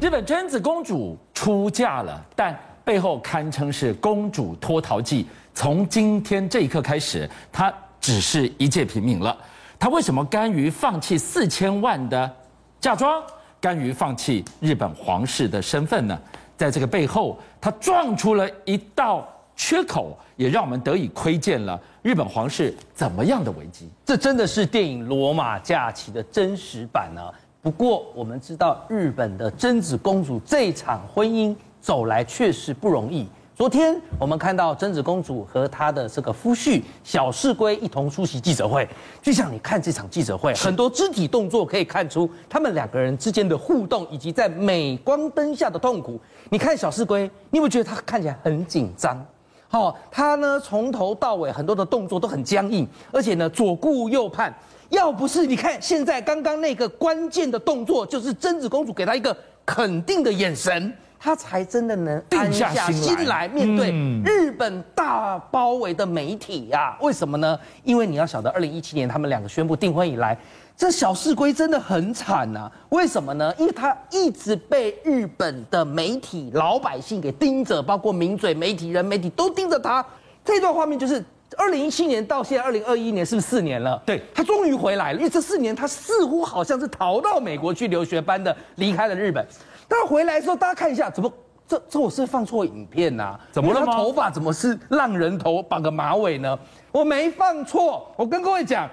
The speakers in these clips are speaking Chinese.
日本贞子公主出嫁了，但背后堪称是公主脱逃记。从今天这一刻开始，她只是一介平民了。她为什么甘于放弃四千万的嫁妆，甘于放弃日本皇室的身份呢？在这个背后，她撞出了一道缺口，也让我们得以窥见了日本皇室怎么样的危机。这真的是电影《罗马假期》的真实版呢、不过，我们知道日本的贞子公主这场婚姻走来确实不容易。昨天我们看到贞子公主和她的这个夫婿小室圭一同出席记者会，就像你看这场记者会，很多肢体动作可以看出他们两个人之间的互动，以及在镁光灯下的痛苦。你看小室圭，你有没有觉得他看起来很紧张？好，他呢从头到尾很多的动作都很僵硬，而且呢左顾右盼。要不是你看现在刚刚那个关键的动作，就是贞子公主给他一个肯定的眼神，他才真的能安下心来面对日本大包围的媒体呀、啊？为什么呢？因为你要晓得，二零一七年他们两个宣布订婚以来，这小室圭真的很惨呐、啊。为什么呢？因为他一直被日本的媒体老百姓给盯着，包括名嘴、媒体人、媒体都盯着他。这段画面就是。二零一七年到现在二零二一年，是不是四年了？对，他终于回来了，因为这四年他似乎好像是逃到美国去留学般的离开了日本。但回来的时候，大家看一下，怎么这这我是放错影片呐、啊？怎么了吗？他头发怎么是浪人头，绑个马尾呢？我没放错，我跟各位讲。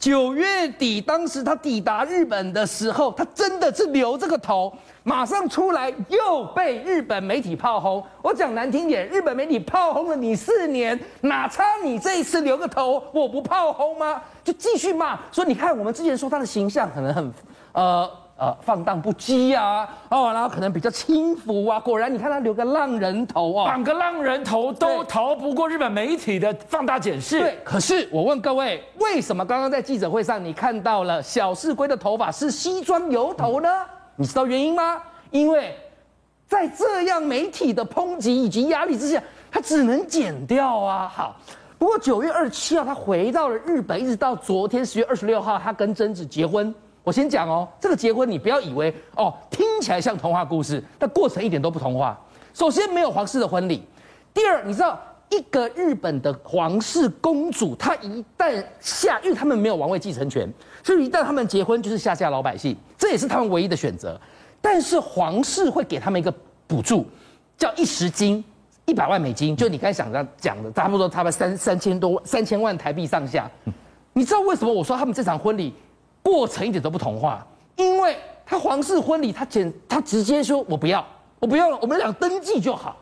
九月底，当时他抵达日本的时候，他真的是留这个头，马上出来又被日本媒体炮轰。我讲难听点，日本媒体炮轰了你四年，哪差你这一次留个头，我不炮轰吗？就继续骂，说你看我们之前说他的形象可能很，呃。呃，放荡不羁啊，哦，然后可能比较轻浮啊。果然，你看他留个浪人头啊，绑个浪人头都逃不过日本媒体的放大检视。对，可是我问各位，为什么刚刚在记者会上你看到了小室圭的头发是西装油头呢？嗯、你知道原因吗？因为在这样媒体的抨击以及压力之下，他只能剪掉啊。好，不过九月二十七号他回到了日本，一直到昨天十月二十六号，他跟贞子结婚。我先讲哦，这个结婚你不要以为哦，听起来像童话故事，但过程一点都不童话。首先没有皇室的婚礼，第二，你知道一个日本的皇室公主，她一旦下，因为他们没有王位继承权，所以一旦他们结婚就是下嫁老百姓，这也是他们唯一的选择。但是皇室会给他们一个补助，叫一十金，一百万美金，就你刚才想的讲的，差不多差不多三三千多三千万台币上下。你知道为什么我说他们这场婚礼？过程一点都不童话，因为他皇室婚礼，他简他直接说，我不要，我不要了，我们俩登记就好。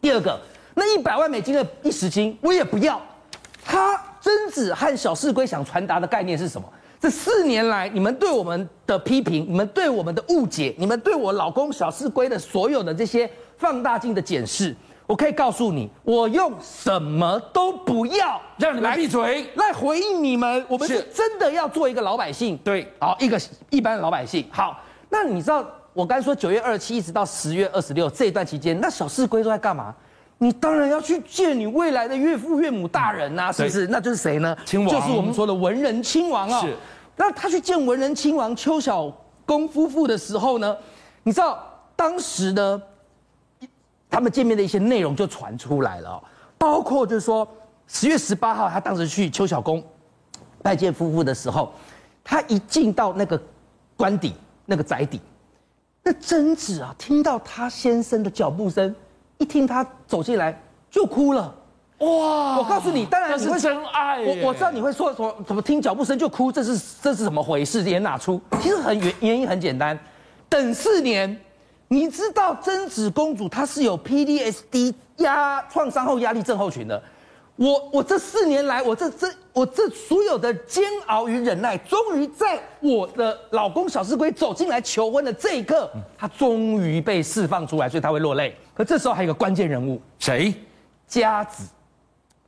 第二个，那一百万美金的一十金，我也不要。他真子和小室圭想传达的概念是什么？这四年来，你们对我们的批评，你们对我们的误解，你们对我老公小室圭的所有的这些放大镜的检视。我可以告诉你，我用什么都不要让你们闭嘴来回应你们。我们是真的要做一个老百姓，对，好，一个一般的老百姓。好，那你知道我刚才说九月二十七一直到十月二十六这一段期间，那小四龟都在干嘛？你当然要去见你未来的岳父岳母大人呐、啊，是不是？那就是谁呢？亲王，就是我们说的文人亲王啊、哦。是。那他去见文人亲王邱小公夫妇的时候呢，你知道当时呢？他们见面的一些内容就传出来了，包括就是说，十月十八号，他当时去邱小公拜见夫妇的时候，他一进到那个官邸那个宅邸，那贞子啊，听到他先生的脚步声，一听他走进来就哭了，哇！我告诉你，当然是真爱。我我知道你会说什么，怎么听脚步声就哭，这是这是怎么回事？演哪出？其实很原原因很简单，等四年。你知道贞子公主她是有 PDSD 压创伤后压力症候群的，我我这四年来我这这我这所有的煎熬与忍耐，终于在我的老公小室圭走进来求婚的这一刻，她终于被释放出来，所以她会落泪。可这时候还有一个关键人物，谁？佳子。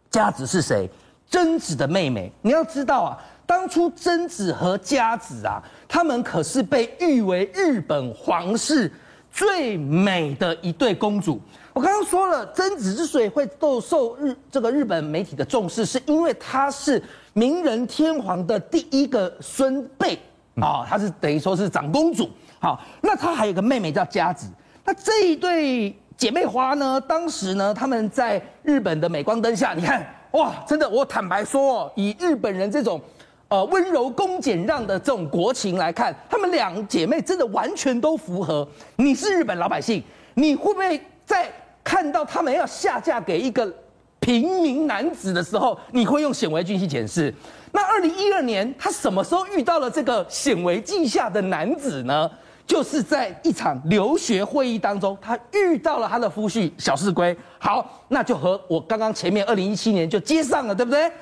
佳子是谁？贞子的妹妹。你要知道啊，当初贞子和佳子啊，他们可是被誉为日本皇室。最美的一对公主，我刚刚说了，真子之所以会受受日这个日本媒体的重视，是因为她是明仁天皇的第一个孙辈啊，她是等于说是长公主好，那她还有个妹妹叫佳子。那这一对姐妹花呢，当时呢，他们在日本的镁光灯下，你看，哇，真的，我坦白说哦，以日本人这种。呃，温柔恭俭让的这种国情来看，她们两姐妹真的完全都符合。你是日本老百姓，你会不会在看到她们要下嫁给一个平民男子的时候，你会用显微镜去检视？那二零一二年，她什么时候遇到了这个显微镜下的男子呢？就是在一场留学会议当中，她遇到了她的夫婿小室圭。好，那就和我刚刚前面二零一七年就接上了，对不对？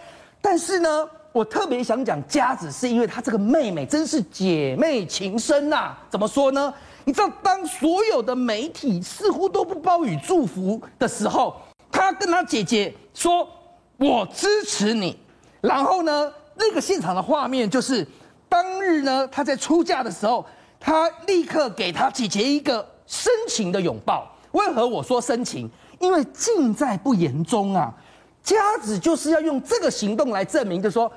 但是呢？我特别想讲佳子，是因为她这个妹妹真是姐妹情深呐、怎么说呢？你知道，当所有的媒体似乎都不包予祝福的时候，她跟她姐姐说：“我支持你。”然后呢，那个现场的画面就是当日呢，她在出嫁的时候，她立刻给她姐姐一个深情的拥抱。为何我说深情？因为尽在不言中啊。佳子就是要用这个行动来证明，就是说，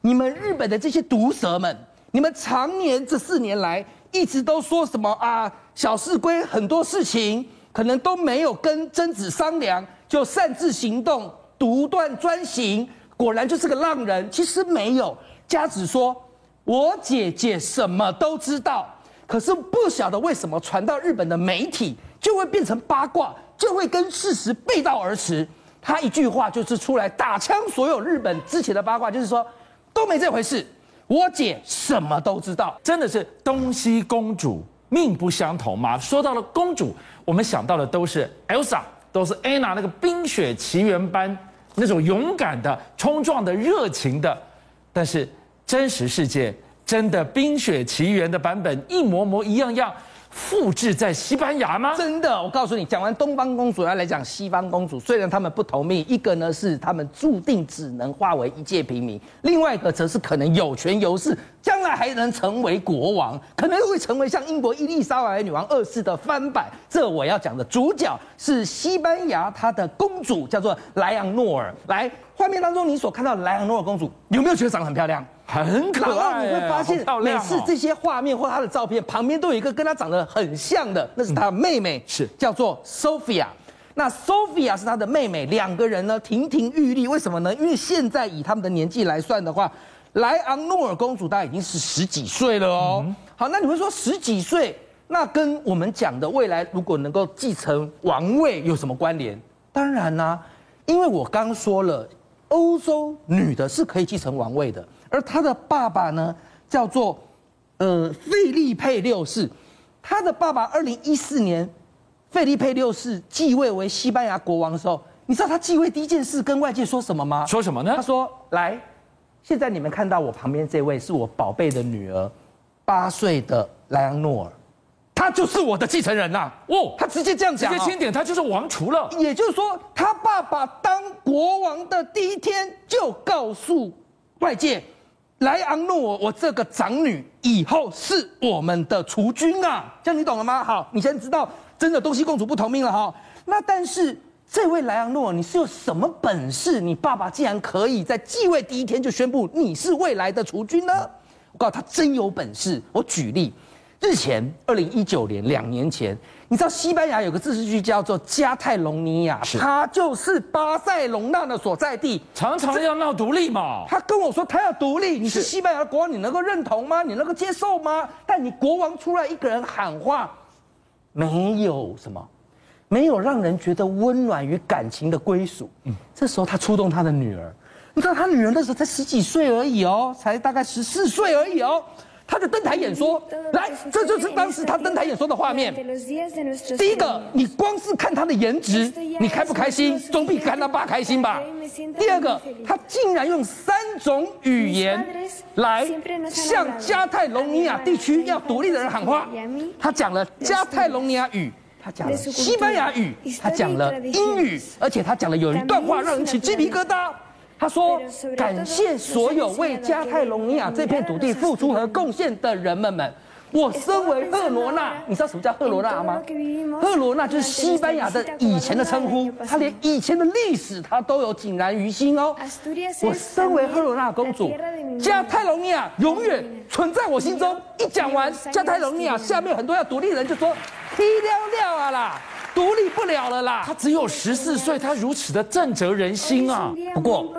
你们日本的这些毒蛇们，你们常年这四年来一直都说什么啊？小事归很多事情可能都没有跟贞子商量，就擅自行动，独断专行，果然就是个浪人。其实没有，佳子说，我姐姐什么都知道，可是不晓得为什么传到日本的媒体就会变成八卦，就会跟事实背道而驰。他一句话就是出来打枪，所有日本之前的八卦就是说都没这回事。我姐什么都知道，真的是东西公主命不相同吗？说到了公主，我们想到的都是 Elsa，都是 Anna 那个冰雪奇缘般那种勇敢的、冲撞的、热情的。但是真实世界真的冰雪奇缘的版本一模模一样样。复制在西班牙吗？真的，我告诉你，讲完东方公主，要来讲西方公主。虽然他们不同命，一个呢是他们注定只能化为一介平民，另外一个则是可能有权有势，将来还能成为国王，可能会成为像英国伊丽莎白女王二世的翻版。这我要讲的主角是西班牙，她的公主叫做莱昂诺尔。来，画面当中你所看到的莱昂诺尔公主，有没有觉得长得很漂亮？很可爱，你会发现每次这些画面或她的照片旁边都有一个跟她长得很像的，那是她的妹妹，是叫做 Sophia。那 Sophia 是她的妹妹，两个人呢亭亭玉立，为什么呢？因为现在以他们的年纪来算的话，莱昂诺尔公主大概已经是十几岁了哦。好，那你会说十几岁，那跟我们讲的未来如果能够继承王位有什么关联？当然啦，因为我刚说了，欧洲女的是可以继承王位的。而她的爸爸呢，叫做呃费利佩六世。他的爸爸二零一四年，费利佩六世继位为西班牙国王的时候，你知道他继位第一件事跟外界说什么吗？说什么呢？他说：“来，现在你们看到我旁边这位是我宝贝的女儿，八岁的莱昂诺尔，她就是我的继承人呐、啊！”哦，他直接这样讲，直接钦点他就是王储了。也就是说，他爸爸当国王的第一天就告诉外界。莱昂诺尔，我这个长女以后是我们的储君啊，这样你懂了吗？好，你现在知道真的东西公主不同命了哈。那但是这位莱昂诺，你是有什么本事？你爸爸竟然可以在继位第一天就宣布你是未来的储君呢？我告诉他真有本事。我举例，日前二零一九年两年前。你知道西班牙有个自治区叫做加泰隆尼亚，它就是巴塞隆纳的所在地，常常要闹独立嘛。他跟我说他要独立，你是西班牙国王，你能够认同吗？你能够接受吗？但你国王出来一个人喊话，没有什么，没有让人觉得温暖与感情的归属。嗯，这时候他触动他的女儿，你知道他女儿那时候才十几岁而已哦，才大概十四岁而已哦。他的登台演说，来，这就是当时他登台演说的画面。第一个，你光是看他的颜值，你开不开心？总比看他爸开心吧。第二个，他竟然用三种语言来向加泰隆尼亚地区要独立的人喊话。他讲了加泰隆尼亚语，他讲了西班牙语，他讲了英语，而且他讲了有一段话让人起鸡皮疙瘩。他说：“感谢所有为加泰隆尼亚这片土地付出和贡献的人们们，我身为赫罗纳，你知道什么叫赫罗纳吗？赫罗纳就是西班牙的以前的称呼，他连以前的历史他都有井然于心哦。我身为赫罗纳公主，加泰隆尼亚永远存在我心中。一讲完加泰隆尼亚，下面很多要独立的人就说：踢掉掉啊啦，独立不了了啦。他只有十四岁，他如此的震慑人心啊。不过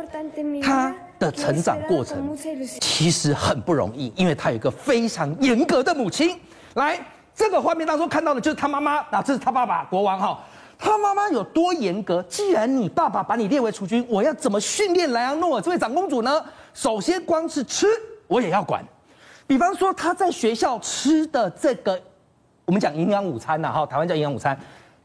他。的成长过程其实很不容易，因为他有一个非常严格的母亲。来，这个画面当中看到的就是他妈妈，那这是他爸爸国王哈。他妈妈有多严格？既然你爸爸把你列为储君，我要怎么训练莱昂诺尔这位长公主呢？首先，光是吃我也要管。比方说，他在学校吃的这个，我们讲营养午餐呐，哈，台湾叫营养午餐，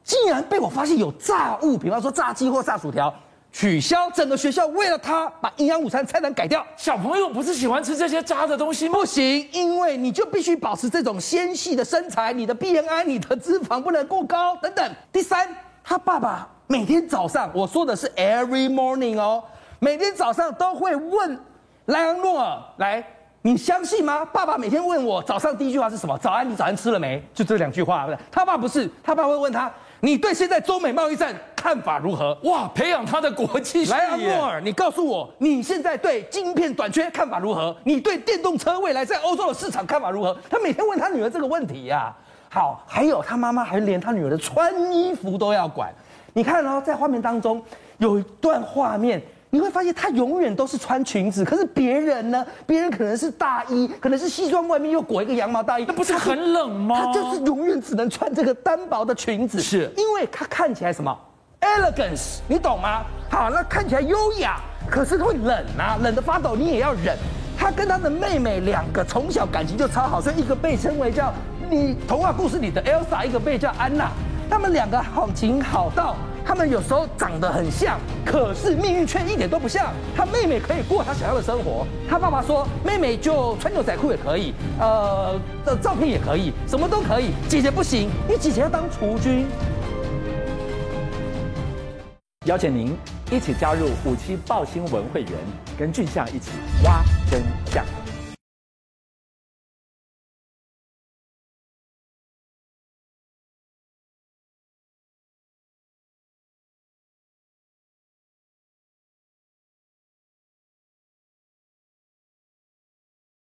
竟然被我发现有炸物，比方说炸鸡或炸薯条。取消整个学校，为了他把营养午餐菜单改掉。小朋友不是喜欢吃这些炸的东西吗？不行，因为你就必须保持这种纤细的身材，你的 BMI、你的脂肪不能过高等等。第三，他爸爸每天早上，我说的是 every morning 哦，每天早上都会问莱昂诺尔来，你相信吗？爸爸每天问我早上第一句话是什么？早安，你早餐吃了没？就这两句话。他爸不是，他爸会问他。你对现在中美贸易战看法如何？哇，培养他的国际视野。莱昂诺尔，你告诉我，你现在对晶片短缺看法如何？你对电动车未来在欧洲的市场看法如何？他每天问他女儿这个问题呀、啊。好，还有他妈妈还连他女儿的穿衣服都要管。你看哦，在画面当中有一段画面。你会发现她永远都是穿裙子，可是别人呢？别人可能是大衣，可能是西装外面又裹一个羊毛大衣，那不是很冷吗？她就是永远只能穿这个单薄的裙子，是因为她看起来什么？elegance，你懂吗？好，那看起来优雅，可是会冷啊，冷得发抖，你也要忍。她跟她的妹妹两个从小感情就超好，所以一个被称为叫你童话故事里的 Elsa，一个被叫安娜，他们两个好情好到。他们有时候长得很像，可是命运却一点都不像。他妹妹可以过他想要的生活，他爸爸说妹妹就穿牛仔裤也可以，呃，的照片也可以，什么都可以。姐姐不行，因为姐姐要当厨君。邀请您一起加入五七爆新闻会员，跟俊相一起挖真相。